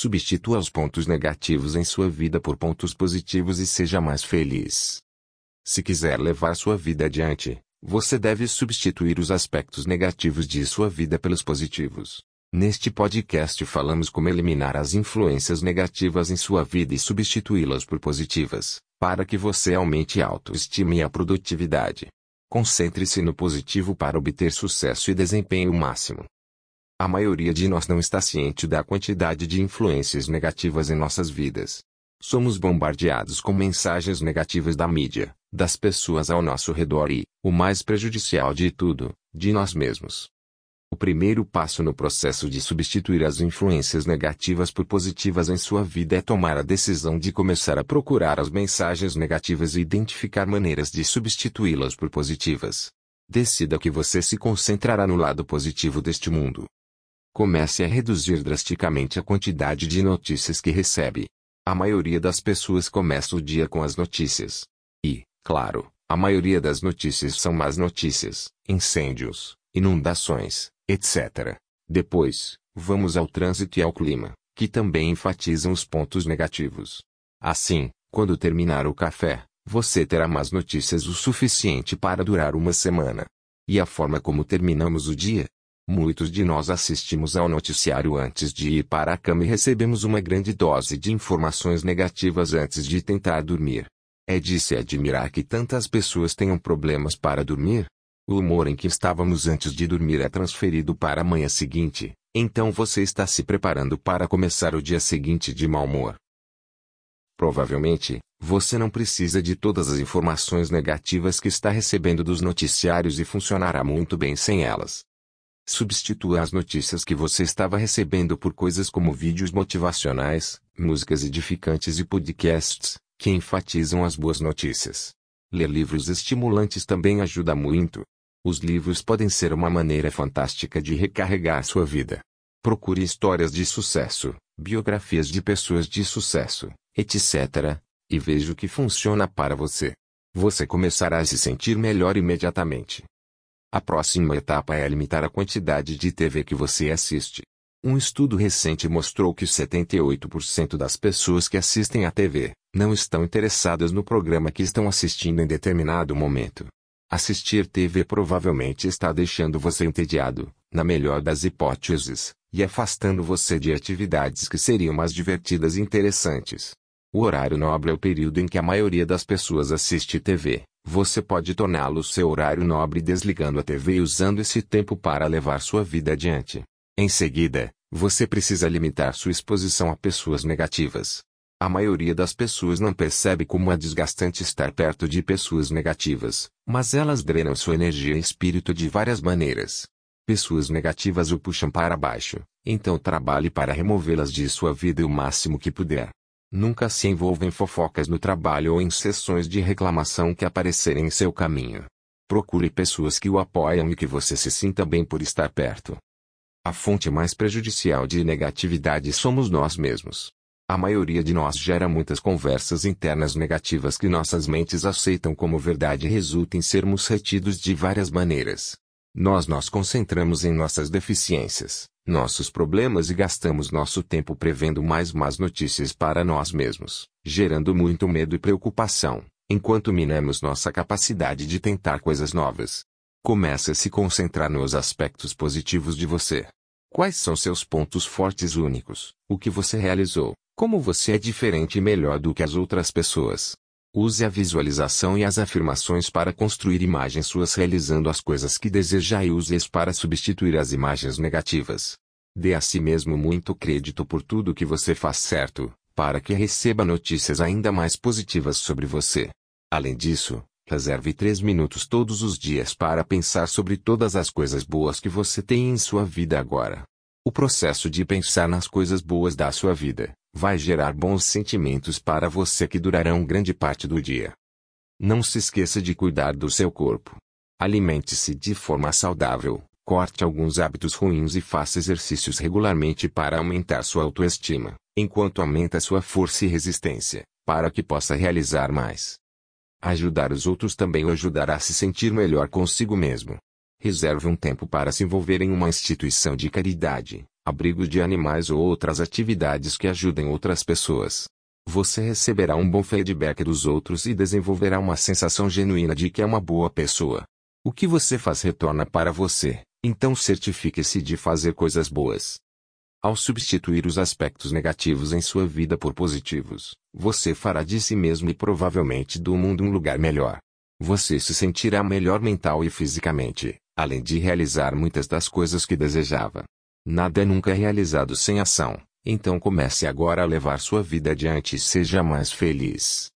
Substitua os pontos negativos em sua vida por pontos positivos e seja mais feliz. Se quiser levar sua vida adiante, você deve substituir os aspectos negativos de sua vida pelos positivos. Neste podcast falamos como eliminar as influências negativas em sua vida e substituí-las por positivas, para que você aumente a autoestima e a produtividade. Concentre-se no positivo para obter sucesso e desempenho máximo. A maioria de nós não está ciente da quantidade de influências negativas em nossas vidas. Somos bombardeados com mensagens negativas da mídia, das pessoas ao nosso redor e, o mais prejudicial de tudo, de nós mesmos. O primeiro passo no processo de substituir as influências negativas por positivas em sua vida é tomar a decisão de começar a procurar as mensagens negativas e identificar maneiras de substituí-las por positivas. Decida que você se concentrará no lado positivo deste mundo. Comece a reduzir drasticamente a quantidade de notícias que recebe. A maioria das pessoas começa o dia com as notícias. E, claro, a maioria das notícias são más notícias, incêndios, inundações, etc. Depois, vamos ao trânsito e ao clima, que também enfatizam os pontos negativos. Assim, quando terminar o café, você terá más notícias o suficiente para durar uma semana. E a forma como terminamos o dia, Muitos de nós assistimos ao noticiário antes de ir para a cama e recebemos uma grande dose de informações negativas antes de tentar dormir. É de se admirar que tantas pessoas tenham problemas para dormir. O humor em que estávamos antes de dormir é transferido para a manhã seguinte, então você está se preparando para começar o dia seguinte de mau humor. Provavelmente, você não precisa de todas as informações negativas que está recebendo dos noticiários e funcionará muito bem sem elas. Substitua as notícias que você estava recebendo por coisas como vídeos motivacionais, músicas edificantes e podcasts, que enfatizam as boas notícias. Ler livros estimulantes também ajuda muito. Os livros podem ser uma maneira fantástica de recarregar sua vida. Procure histórias de sucesso, biografias de pessoas de sucesso, etc. E veja o que funciona para você. Você começará a se sentir melhor imediatamente. A próxima etapa é limitar a quantidade de TV que você assiste. Um estudo recente mostrou que 78% das pessoas que assistem à TV não estão interessadas no programa que estão assistindo em determinado momento. Assistir TV provavelmente está deixando você entediado, na melhor das hipóteses, e afastando você de atividades que seriam mais divertidas e interessantes. O horário nobre é o período em que a maioria das pessoas assiste TV, você pode torná-lo seu horário nobre desligando a TV e usando esse tempo para levar sua vida adiante. Em seguida, você precisa limitar sua exposição a pessoas negativas. A maioria das pessoas não percebe como é desgastante estar perto de pessoas negativas, mas elas drenam sua energia e espírito de várias maneiras. Pessoas negativas o puxam para baixo, então trabalhe para removê-las de sua vida o máximo que puder. Nunca se envolva em fofocas no trabalho ou em sessões de reclamação que aparecerem em seu caminho. Procure pessoas que o apoiam e que você se sinta bem por estar perto. A fonte mais prejudicial de negatividade somos nós mesmos. A maioria de nós gera muitas conversas internas negativas que nossas mentes aceitam como verdade e resulta em sermos retidos de várias maneiras. Nós nos concentramos em nossas deficiências, nossos problemas e gastamos nosso tempo prevendo mais más notícias para nós mesmos, gerando muito medo e preocupação, enquanto minamos nossa capacidade de tentar coisas novas. Comece a se concentrar nos aspectos positivos de você. Quais são seus pontos fortes únicos? O que você realizou? Como você é diferente e melhor do que as outras pessoas? Use a visualização e as afirmações para construir imagens suas realizando as coisas que deseja e use-as para substituir as imagens negativas. Dê a si mesmo muito crédito por tudo que você faz certo, para que receba notícias ainda mais positivas sobre você. Além disso, reserve três minutos todos os dias para pensar sobre todas as coisas boas que você tem em sua vida agora. O processo de pensar nas coisas boas da sua vida vai gerar bons sentimentos para você que durarão grande parte do dia. Não se esqueça de cuidar do seu corpo. Alimente-se de forma saudável, corte alguns hábitos ruins e faça exercícios regularmente para aumentar sua autoestima, enquanto aumenta sua força e resistência, para que possa realizar mais. Ajudar os outros também o ajudará a se sentir melhor consigo mesmo. Reserve um tempo para se envolver em uma instituição de caridade, abrigo de animais ou outras atividades que ajudem outras pessoas. Você receberá um bom feedback dos outros e desenvolverá uma sensação genuína de que é uma boa pessoa. O que você faz retorna para você, então certifique-se de fazer coisas boas. Ao substituir os aspectos negativos em sua vida por positivos, você fará de si mesmo e provavelmente do mundo um lugar melhor. Você se sentirá melhor mental e fisicamente, além de realizar muitas das coisas que desejava. Nada é nunca realizado sem ação, então comece agora a levar sua vida adiante e seja mais feliz.